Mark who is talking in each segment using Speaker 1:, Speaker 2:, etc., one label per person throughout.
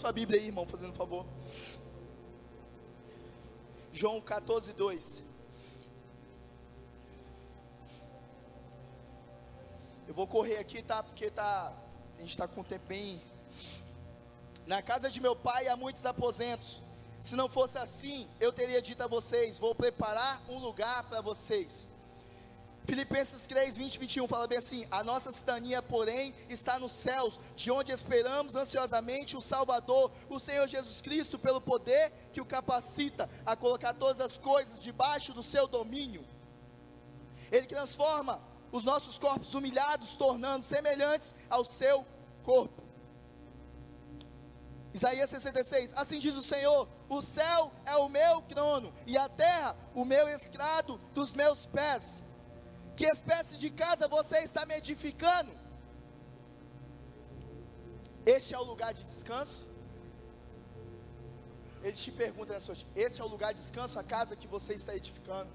Speaker 1: sua Bíblia aí, irmão, fazendo um favor. João 14, 2. Eu vou correr aqui, tá? Porque tá, a gente está com o tempo bem. Na casa de meu pai há muitos aposentos. Se não fosse assim, eu teria dito a vocês: Vou preparar um lugar para vocês. Filipenses 3, 20 21 fala bem assim: A nossa cidadania, porém, está nos céus, de onde esperamos ansiosamente o Salvador, o Senhor Jesus Cristo, pelo poder que o capacita a colocar todas as coisas debaixo do seu domínio. Ele transforma os nossos corpos humilhados, tornando semelhantes ao seu corpo. Isaías 66, assim diz o Senhor: o céu é o meu trono, e a terra o meu escrado dos meus pés. Que espécie de casa você está me edificando? Este é o lugar de descanso? Ele te pergunta nessa noite: esse é o lugar de descanso, a casa que você está edificando?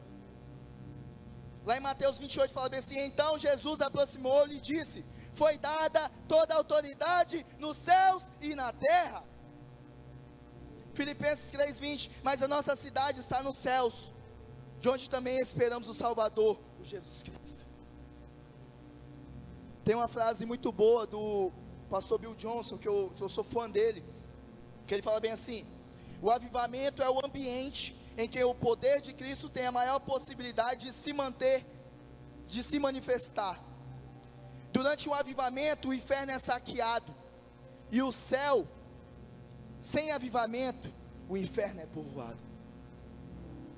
Speaker 1: Lá em Mateus 28 fala bem assim: Então Jesus aproximou-lhe e disse: Foi dada toda a autoridade nos céus e na terra. Filipenses 3:20 Mas a nossa cidade está nos céus, de onde também esperamos o Salvador, o Jesus Cristo. Tem uma frase muito boa do pastor Bill Johnson, que eu, que eu sou fã dele, que ele fala bem assim: O avivamento é o ambiente em que o poder de Cristo tem a maior possibilidade de se manter, de se manifestar. Durante o avivamento, o inferno é saqueado, e o céu, sem avivamento, o inferno é povoado.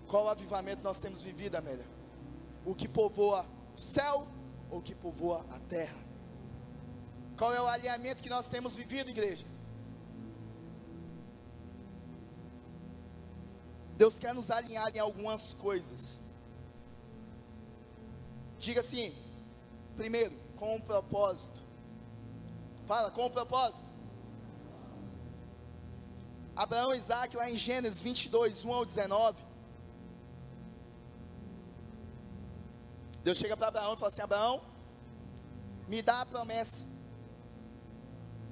Speaker 1: Qual avivamento nós temos vivido, Amélia? O que povoa o céu ou o que povoa a terra? Qual é o alinhamento que nós temos vivido, igreja? Deus quer nos alinhar em algumas coisas. Diga assim, primeiro, com um propósito. Fala, com um propósito. Abraão e Isaac, lá em Gênesis 22, 1 ao 19. Deus chega para Abraão e fala assim: Abraão, me dá a promessa.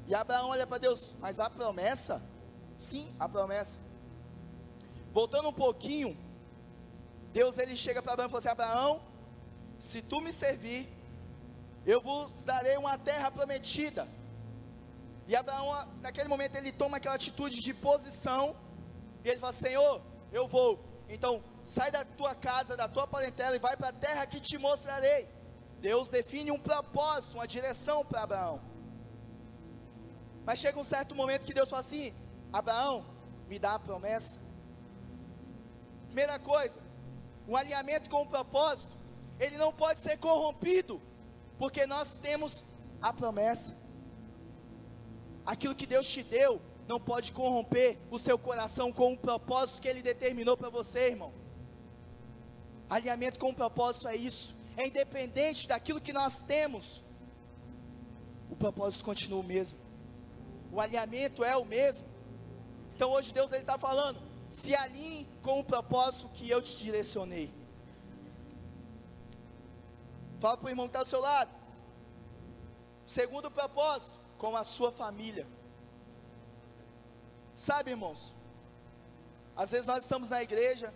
Speaker 1: E Abraão olha para Deus, mas a promessa? Sim, a promessa. Voltando um pouquinho, Deus ele chega para Abraão e fala assim: Abraão, se tu me servir, eu vos darei uma terra prometida. E Abraão, naquele momento, ele toma aquela atitude de posição, e ele fala: Senhor, eu vou. Então, sai da tua casa, da tua parentela, e vai para a terra que te mostrarei. Deus define um propósito, uma direção para Abraão. Mas chega um certo momento que Deus fala assim: Abraão, me dá a promessa. Primeira coisa, um alinhamento com o propósito, ele não pode ser corrompido, porque nós temos a promessa. Aquilo que Deus te deu não pode corromper o seu coração com o propósito que Ele determinou para você, irmão. Alinhamento com o propósito é isso, é independente daquilo que nós temos, o propósito continua o mesmo, o alinhamento é o mesmo. Então hoje Deus ele está falando, se alinhe com o propósito que eu te direcionei. Fala para o irmão que está do seu lado. Segundo propósito, com a sua família. Sabe, irmãos, às vezes nós estamos na igreja,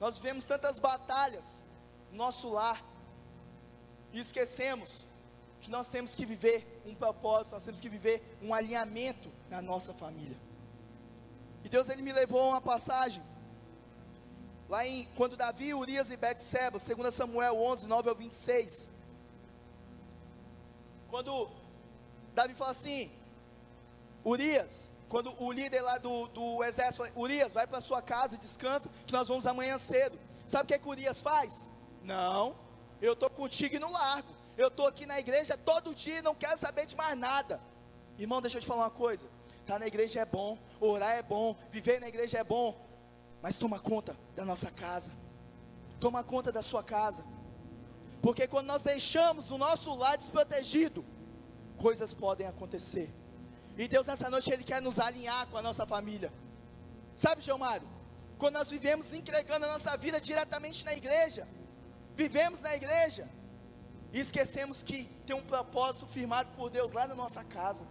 Speaker 1: nós vivemos tantas batalhas no nosso lar, e esquecemos que nós temos que viver um propósito, nós temos que viver um alinhamento na nossa família. E Deus ele me levou a uma passagem lá em quando Davi, Urias e Betseba, 2 Samuel 11, 9 ao 26. Quando Davi fala assim: Urias, quando o líder lá do, do exército Urias, vai para sua casa e descansa, que nós vamos amanhã cedo. Sabe o que, é que Urias faz? Não, eu estou contigo no largo. Eu estou aqui na igreja todo dia e não quero saber de mais nada. Irmão, deixa eu te falar uma coisa. Estar tá na igreja é bom, orar é bom, viver na igreja é bom, mas toma conta da nossa casa, toma conta da sua casa, porque quando nós deixamos o nosso lar desprotegido, coisas podem acontecer, e Deus nessa noite Ele quer nos alinhar com a nossa família, sabe, João Mário? Quando nós vivemos entregando a nossa vida diretamente na igreja, vivemos na igreja, e esquecemos que tem um propósito firmado por Deus lá na nossa casa.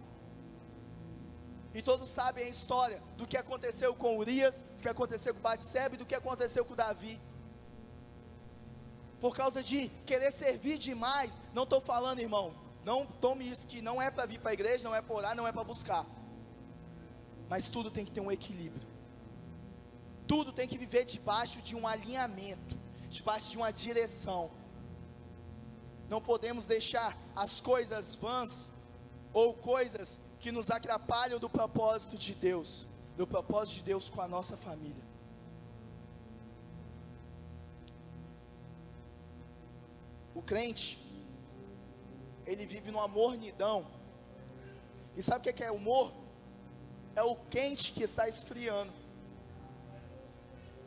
Speaker 1: E todos sabem a história do que aconteceu com Urias, do que aconteceu com Batseba e do que aconteceu com Davi. Por causa de querer servir demais, não estou falando, irmão, não tome isso que não é para vir para a igreja, não é para orar, não é para buscar. Mas tudo tem que ter um equilíbrio. Tudo tem que viver debaixo de um alinhamento, debaixo de uma direção. Não podemos deixar as coisas vãs ou coisas que nos atrapalham do propósito de Deus, do propósito de Deus com a nossa família. O crente, ele vive numa mornidão. E sabe o que é humor? É o quente que está esfriando.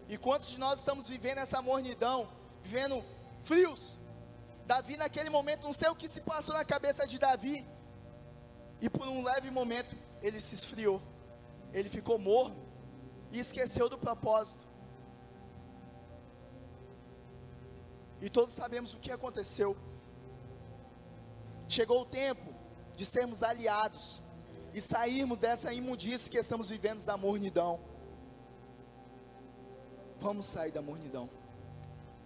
Speaker 1: E quantos de nós estamos vivendo essa mornidão, vivendo frios? Davi, naquele momento, não sei o que se passou na cabeça de Davi, e por um leve momento ele se esfriou, ele ficou morno e esqueceu do propósito. E todos sabemos o que aconteceu. Chegou o tempo de sermos aliados e sairmos dessa imundície que estamos vivendo da mornidão. Vamos sair da mornidão.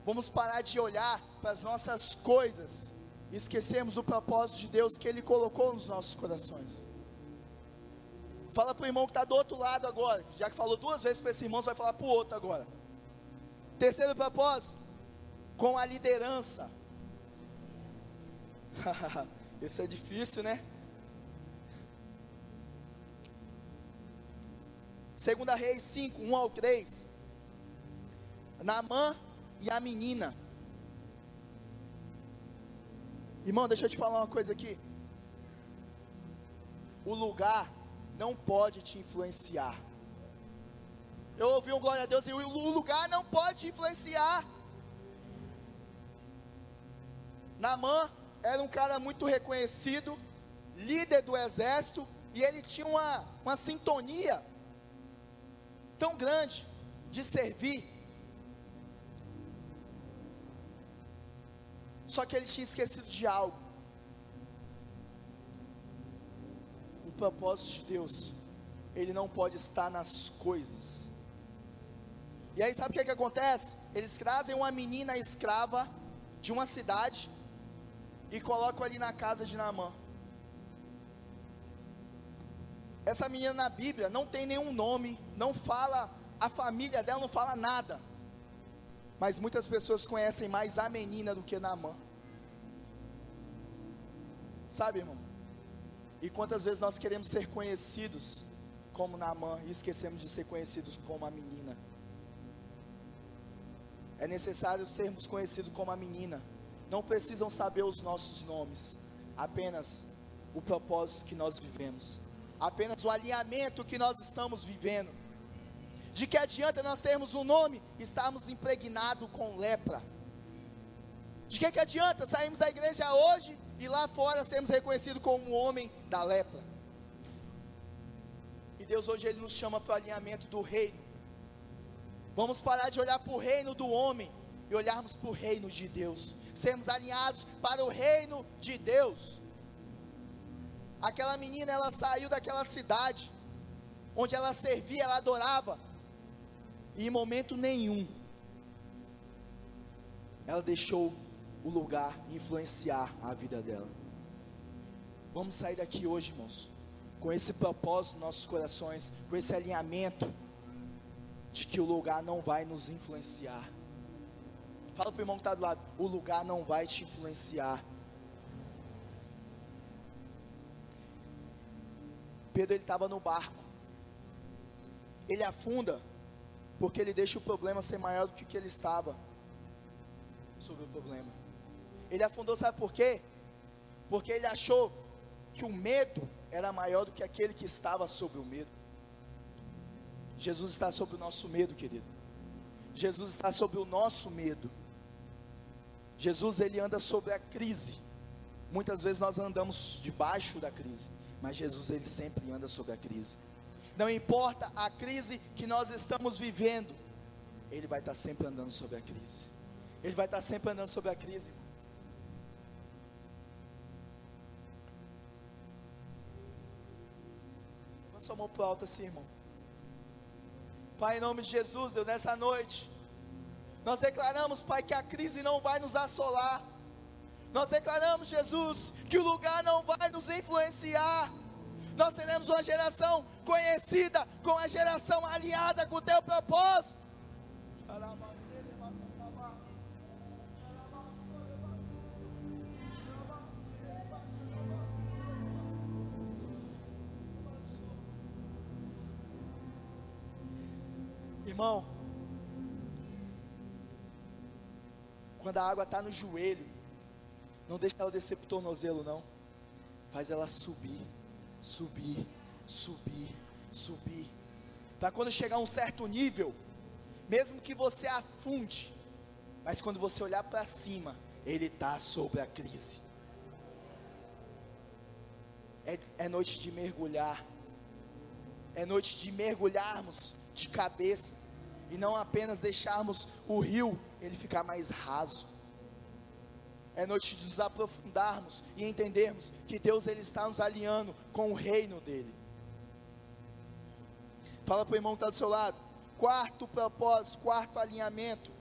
Speaker 1: Vamos parar de olhar para as nossas coisas e esquecemos do propósito de Deus que Ele colocou nos nossos corações. Fala para o irmão que está do outro lado agora, já que falou duas vezes para esse irmão, você vai falar para o outro agora. Terceiro propósito, com a liderança. Isso é difícil, né? Segunda Reis 5, 1 ao 3. Naamã e a menina. Irmão, deixa eu te falar uma coisa aqui. O lugar não pode te influenciar. Eu ouvi um glória a Deus e o lugar não pode te influenciar. Namã era um cara muito reconhecido, líder do exército, e ele tinha uma, uma sintonia tão grande de servir Só que ele tinha esquecido de algo. O propósito de Deus, ele não pode estar nas coisas. E aí sabe o que, que acontece? Eles trazem uma menina escrava de uma cidade e colocam ali na casa de Naamã. Essa menina na Bíblia não tem nenhum nome, não fala, a família dela não fala nada. Mas muitas pessoas conhecem mais a menina do que Naamã. Sabe, irmão? E quantas vezes nós queremos ser conhecidos como Naamã e esquecemos de ser conhecidos como a menina? É necessário sermos conhecidos como a menina. Não precisam saber os nossos nomes, apenas o propósito que nós vivemos, apenas o alinhamento que nós estamos vivendo. De que adianta nós termos um nome e estarmos impregnados com lepra? De que, que adianta sairmos da igreja hoje e lá fora sermos reconhecidos como um homem da lepra? E Deus hoje Ele nos chama para o alinhamento do reino. Vamos parar de olhar para o reino do homem e olharmos para o reino de Deus. Sermos alinhados para o reino de Deus. Aquela menina, ela saiu daquela cidade, onde ela servia, ela adorava, e em momento nenhum ela deixou o lugar influenciar a vida dela. Vamos sair daqui hoje, irmãos, com esse propósito nos nossos corações, com esse alinhamento de que o lugar não vai nos influenciar. Fala para o irmão que está do lado: o lugar não vai te influenciar. Pedro ele estava no barco. Ele afunda porque ele deixa o problema ser maior do que, que ele estava sobre o problema. Ele afundou, sabe por quê? Porque ele achou que o medo era maior do que aquele que estava sobre o medo. Jesus está sobre o nosso medo, querido. Jesus está sobre o nosso medo. Jesus ele anda sobre a crise. Muitas vezes nós andamos debaixo da crise, mas Jesus ele sempre anda sobre a crise. Não importa a crise que nós estamos vivendo, ele vai estar sempre andando sobre a crise. Ele vai estar sempre andando sobre a crise. sua mão para alto assim, irmão. Pai, em nome de Jesus, Deus, nessa noite, nós declaramos, Pai, que a crise não vai nos assolar. Nós declaramos, Jesus, que o lugar não vai nos influenciar. Nós seremos uma geração conhecida com a geração alinhada com o teu propósito. Irmão, quando a água está no joelho, não deixa ela descer para o tornozelo, não. Faz ela subir, subir, subir, subir. Para quando chegar a um certo nível, mesmo que você afunde, mas quando você olhar para cima, ele está sobre a crise. É, é noite de mergulhar, é noite de mergulharmos de cabeça e não apenas deixarmos o rio ele ficar mais raso. É noite de nos aprofundarmos e entendermos que Deus ele está nos alinhando com o reino dele. Fala para o irmão que está do seu lado. Quarto propósito, quarto alinhamento.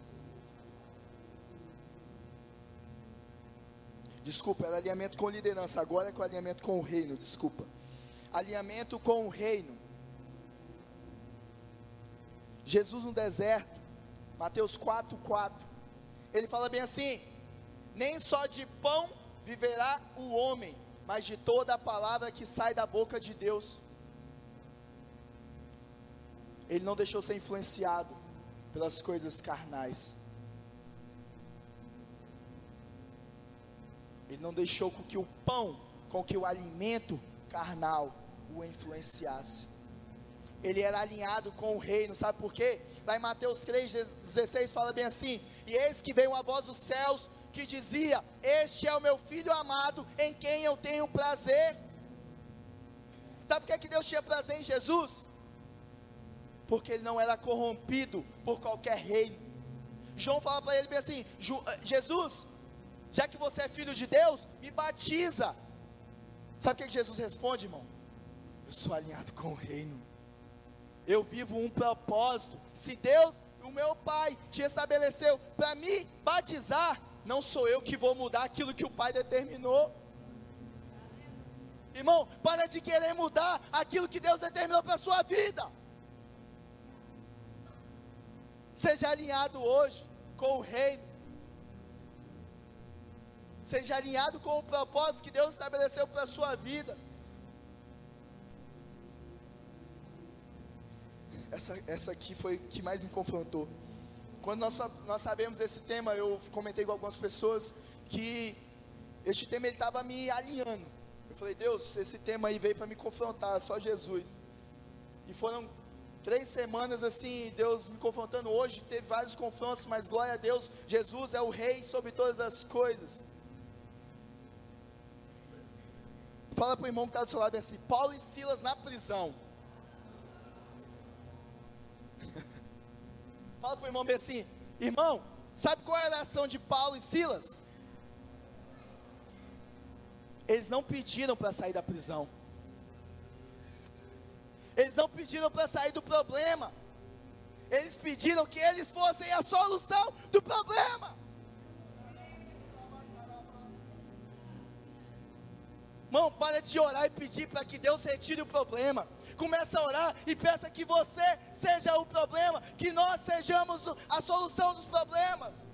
Speaker 1: Desculpa, era alinhamento com liderança, agora é com alinhamento com o reino, desculpa. Alinhamento com o reino. Jesus no deserto, Mateus 4, 4. Ele fala bem assim: nem só de pão viverá o homem, mas de toda a palavra que sai da boca de Deus. Ele não deixou ser influenciado pelas coisas carnais. Ele não deixou com que o pão, com que o alimento carnal o influenciasse ele era alinhado com o reino, sabe por quê? Lá em Mateus 3,16 fala bem assim: E eis que veio uma voz dos céus que dizia: Este é o meu filho amado, em quem eu tenho prazer. Sabe por que, que Deus tinha prazer em Jesus? Porque ele não era corrompido por qualquer reino. João fala para ele bem assim: eh, Jesus, já que você é filho de Deus, me batiza. Sabe o que Jesus responde, irmão? Eu sou alinhado com o reino eu vivo um propósito. Se Deus, o meu Pai, te estabeleceu para me batizar, não sou eu que vou mudar aquilo que o Pai determinou. Irmão, para de querer mudar aquilo que Deus determinou para a sua vida. Seja alinhado hoje com o reino. Seja alinhado com o propósito que Deus estabeleceu para a sua vida. Essa, essa aqui foi que mais me confrontou. Quando nós, nós sabemos desse tema, eu comentei com algumas pessoas que este tema estava me alinhando. Eu falei, Deus, esse tema aí veio para me confrontar, só Jesus. E foram três semanas assim, Deus me confrontando. Hoje teve vários confrontos, mas glória a Deus, Jesus é o Rei sobre todas as coisas. Fala para o irmão que está do seu lado assim: Paulo e Silas na prisão. Fala para o irmão bem assim: irmão, sabe qual era a ação de Paulo e Silas? Eles não pediram para sair da prisão. Eles não pediram para sair do problema. Eles pediram que eles fossem a solução do problema. Irmão, para de orar e pedir para que Deus retire o problema. Começa a orar e peça que você seja o problema, que nós sejamos a solução dos problemas.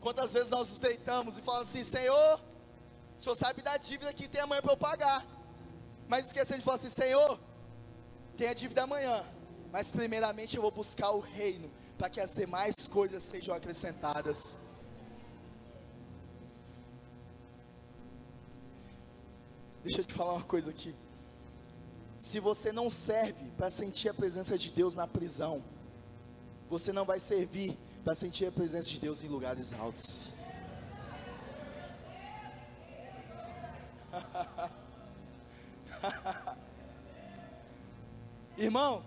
Speaker 1: Quantas vezes nós nos deitamos e falamos assim: Senhor, o Senhor sabe da dívida que tem amanhã para eu pagar. Mas esquecendo de falar assim: Senhor, tem a dívida amanhã. Mas primeiramente eu vou buscar o reino, para que as demais coisas sejam acrescentadas. Deixa eu te falar uma coisa aqui. Se você não serve para sentir a presença de Deus na prisão, você não vai servir para sentir a presença de Deus em lugares altos. Irmão,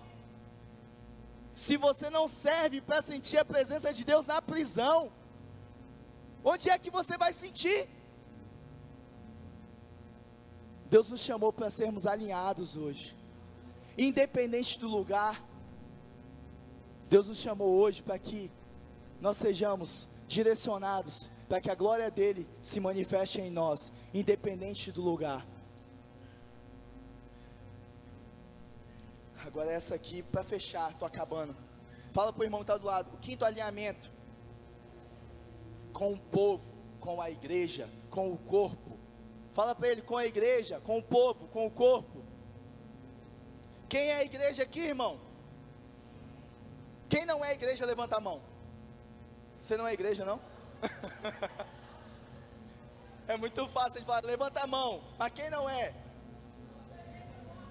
Speaker 1: se você não serve para sentir a presença de Deus na prisão, Onde é que você vai sentir? Deus nos chamou para sermos alinhados hoje, independente do lugar. Deus nos chamou hoje para que nós sejamos direcionados para que a glória dele se manifeste em nós, independente do lugar. Agora essa aqui para fechar, tô acabando. Fala para o irmão que está do lado. O quinto alinhamento com o povo, com a igreja, com o corpo. Fala para ele com a igreja, com o povo, com o corpo. Quem é a igreja aqui, irmão? Quem não é a igreja, levanta a mão. Você não é igreja, não? é muito fácil de falar, levanta a mão, mas quem não é?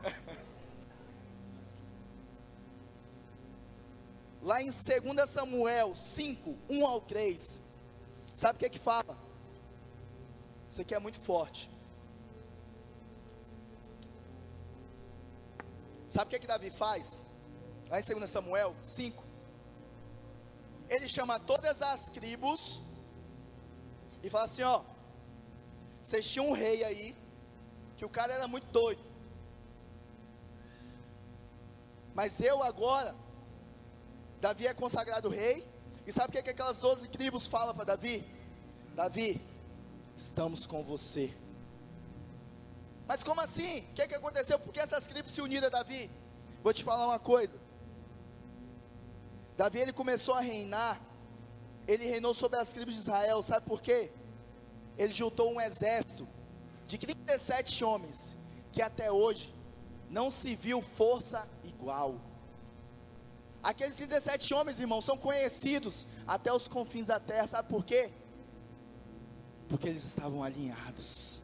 Speaker 1: Lá em 2 Samuel 5, 1 ao 3, sabe o que é que fala? Isso aqui é muito forte. Sabe o que é que Davi faz? Lá em 2 Samuel 5, ele chama todas as tribos e fala assim: ó, vocês tinham um rei aí, que o cara era muito doido. Mas eu agora, Davi é consagrado rei, e sabe o que, é que aquelas 12 tribos falam para Davi? Davi, estamos com você. Mas como assim? O que, é que aconteceu? Por que essas tribos se uniram a Davi? Vou te falar uma coisa. Davi ele começou a reinar ele reinou sobre as tribos de Israel, sabe por quê? Ele juntou um exército de 37 homens, que até hoje não se viu força igual. Aqueles 37 homens, irmãos, são conhecidos até os confins da terra, sabe por quê? Porque eles estavam alinhados.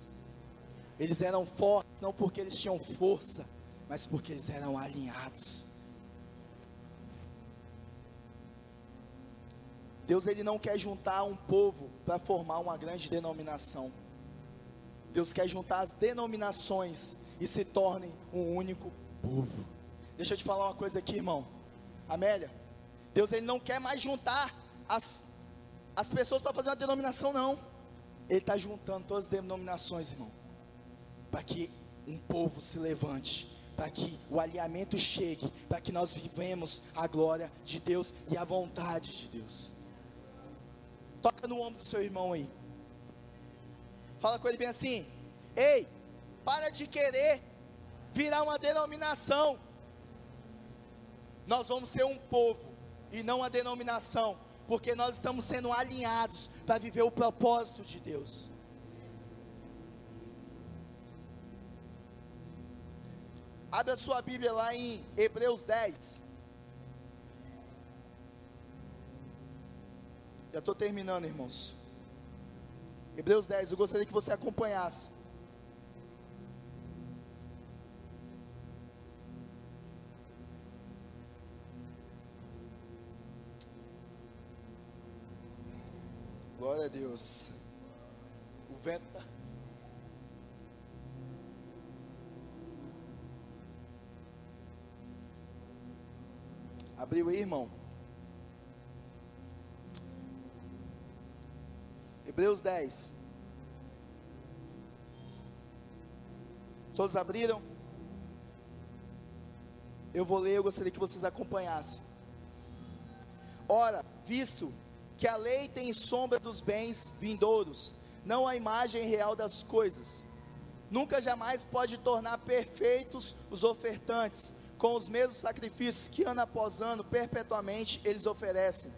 Speaker 1: Eles eram fortes, não porque eles tinham força, mas porque eles eram alinhados. Deus ele não quer juntar um povo para formar uma grande denominação. Deus quer juntar as denominações e se tornem um único povo. Deixa eu te falar uma coisa aqui, irmão. Amélia, Deus ele não quer mais juntar as, as pessoas para fazer uma denominação, não. Ele está juntando todas as denominações, irmão, para que um povo se levante, para que o alinhamento chegue, para que nós vivemos a glória de Deus e a vontade de Deus. Toca no ombro do seu irmão aí. Fala com ele bem assim: Ei, para de querer virar uma denominação. Nós vamos ser um povo e não uma denominação, porque nós estamos sendo alinhados para viver o propósito de Deus. Abra sua Bíblia lá em Hebreus 10. Já estou terminando, irmãos. Hebreus 10, eu gostaria que você acompanhasse. Glória a Deus. O vento está. Abriu aí, irmão? Hebreus 10. Todos abriram? Eu vou ler, eu gostaria que vocês acompanhassem. Ora, visto que a lei tem sombra dos bens vindouros, não a imagem real das coisas, nunca jamais pode tornar perfeitos os ofertantes, com os mesmos sacrifícios que ano após ano, perpetuamente, eles oferecem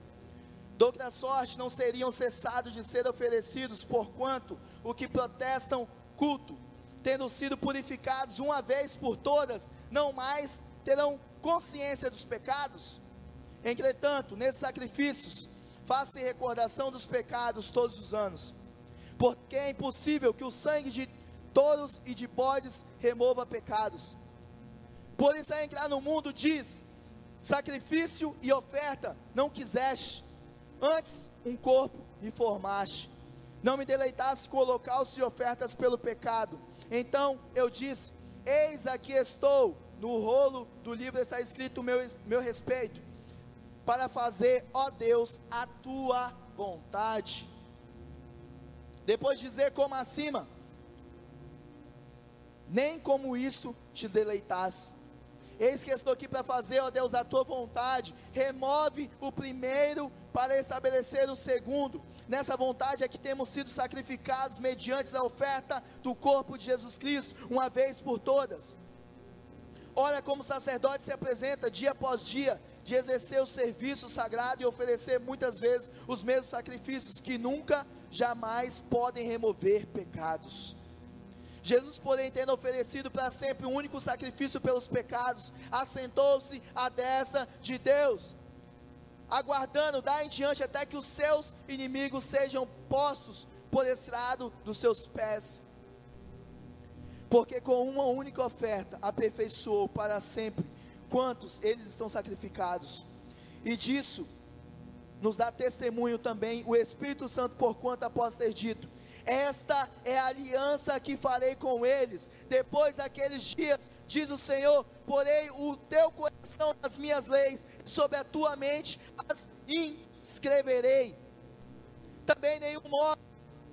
Speaker 1: Doutra sorte não seriam cessados de ser oferecidos, porquanto o que protestam culto, tendo sido purificados uma vez por todas, não mais terão consciência dos pecados. Entretanto, nesses sacrifícios, faça recordação dos pecados todos os anos, porque é impossível que o sangue de touros e de bodes remova pecados. Por isso, a entrar no mundo, diz: sacrifício e oferta não quiseste, Antes, um corpo me formaste. Não me deleitasse com holocaustos e ofertas pelo pecado. Então eu disse: Eis aqui estou. No rolo do livro está escrito o meu, meu respeito. Para fazer, ó Deus, a tua vontade. Depois de dizer como acima, nem como isto te deleitasse. Eis que estou aqui para fazer, ó Deus, a tua vontade. Remove o primeiro para estabelecer o segundo. Nessa vontade é que temos sido sacrificados mediante a oferta do corpo de Jesus Cristo, uma vez por todas. Olha como o sacerdote se apresenta dia após dia, de exercer o serviço sagrado e oferecer muitas vezes os mesmos sacrifícios que nunca, jamais podem remover pecados. Jesus, porém, tendo oferecido para sempre o um único sacrifício pelos pecados, assentou-se à destra de Deus, aguardando dar em diante até que os seus inimigos sejam postos por estrado dos seus pés. Porque com uma única oferta aperfeiçoou para sempre quantos eles estão sacrificados. E disso nos dá testemunho também o Espírito Santo, por quanto após ter dito: Esta é a aliança que farei com eles. Depois daqueles dias, diz o Senhor: Porei o teu coração nas minhas leis, sobre a tua mente as inscreverei. Também nenhum modo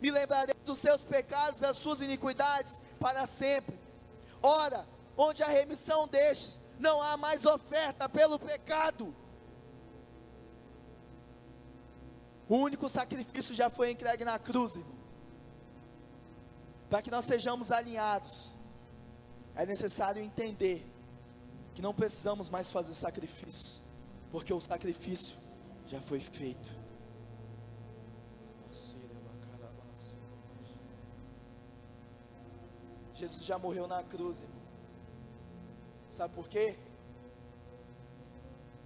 Speaker 1: me lembrarei dos seus pecados, das suas iniquidades para sempre. Ora, onde a remissão destes, não há mais oferta pelo pecado. O único sacrifício já foi entregue na cruz, irmão. Para que nós sejamos alinhados, é necessário entender que não precisamos mais fazer sacrifício, porque o sacrifício já foi feito. Jesus já morreu na cruz, irmão. Sabe por quê?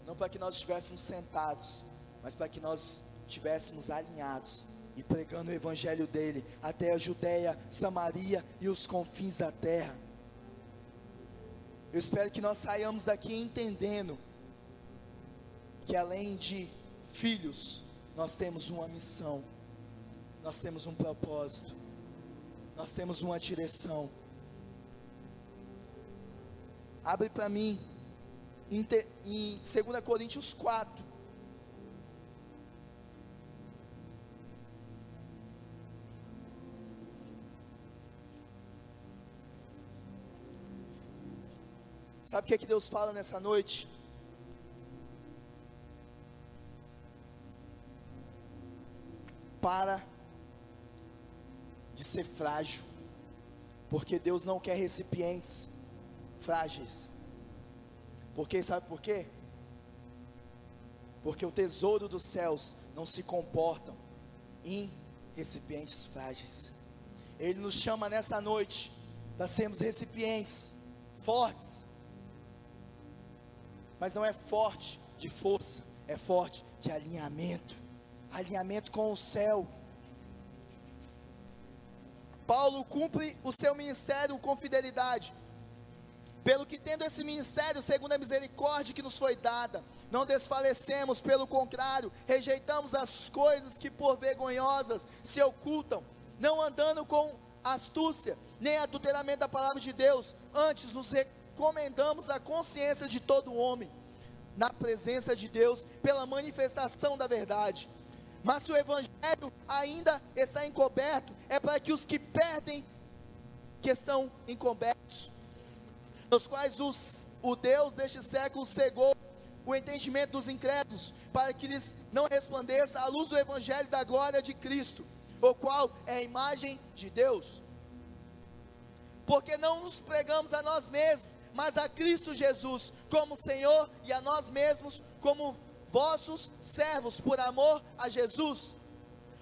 Speaker 1: Não para que nós estivéssemos sentados, mas para que nós estivéssemos alinhados e pregando o evangelho dele até a Judéia, Samaria e os confins da terra. Eu espero que nós saiamos daqui entendendo que além de filhos, nós temos uma missão, nós temos um propósito, nós temos uma direção. Abre para mim em, em 2 Coríntios 4. Sabe o que, é que Deus fala nessa noite? Para de ser frágil, porque Deus não quer recipientes frágeis. Porque sabe por quê? Porque o tesouro dos céus não se comportam em recipientes frágeis. Ele nos chama nessa noite para sermos recipientes fortes. Mas não é forte de força, é forte de alinhamento alinhamento com o céu. Paulo cumpre o seu ministério com fidelidade. Pelo que tendo esse ministério, segundo a misericórdia que nos foi dada, não desfalecemos, pelo contrário, rejeitamos as coisas que por vergonhosas se ocultam, não andando com astúcia, nem adulteramento da palavra de Deus, antes nos recomendamos a consciência de todo homem, na presença de Deus, pela manifestação da verdade. Mas se o evangelho ainda está encoberto, é para que os que perdem, que estão encobertos, nos quais os, o Deus deste século cegou o entendimento dos incrédulos, para que lhes não resplandeça a luz do Evangelho da glória de Cristo, o qual é a imagem de Deus. Porque não nos pregamos a nós mesmos, mas a Cristo Jesus como Senhor e a nós mesmos como vossos servos, por amor a Jesus.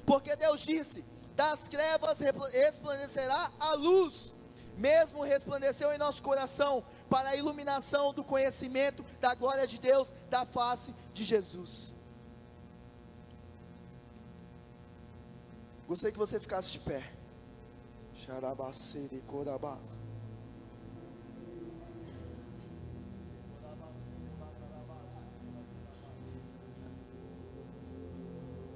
Speaker 1: Porque Deus disse: das trevas resplandecerá a luz mesmo resplandeceu em nosso coração para a iluminação do conhecimento da glória de Deus, da face de Jesus. Gostaria que você ficasse de pé. Xarabacere corabás.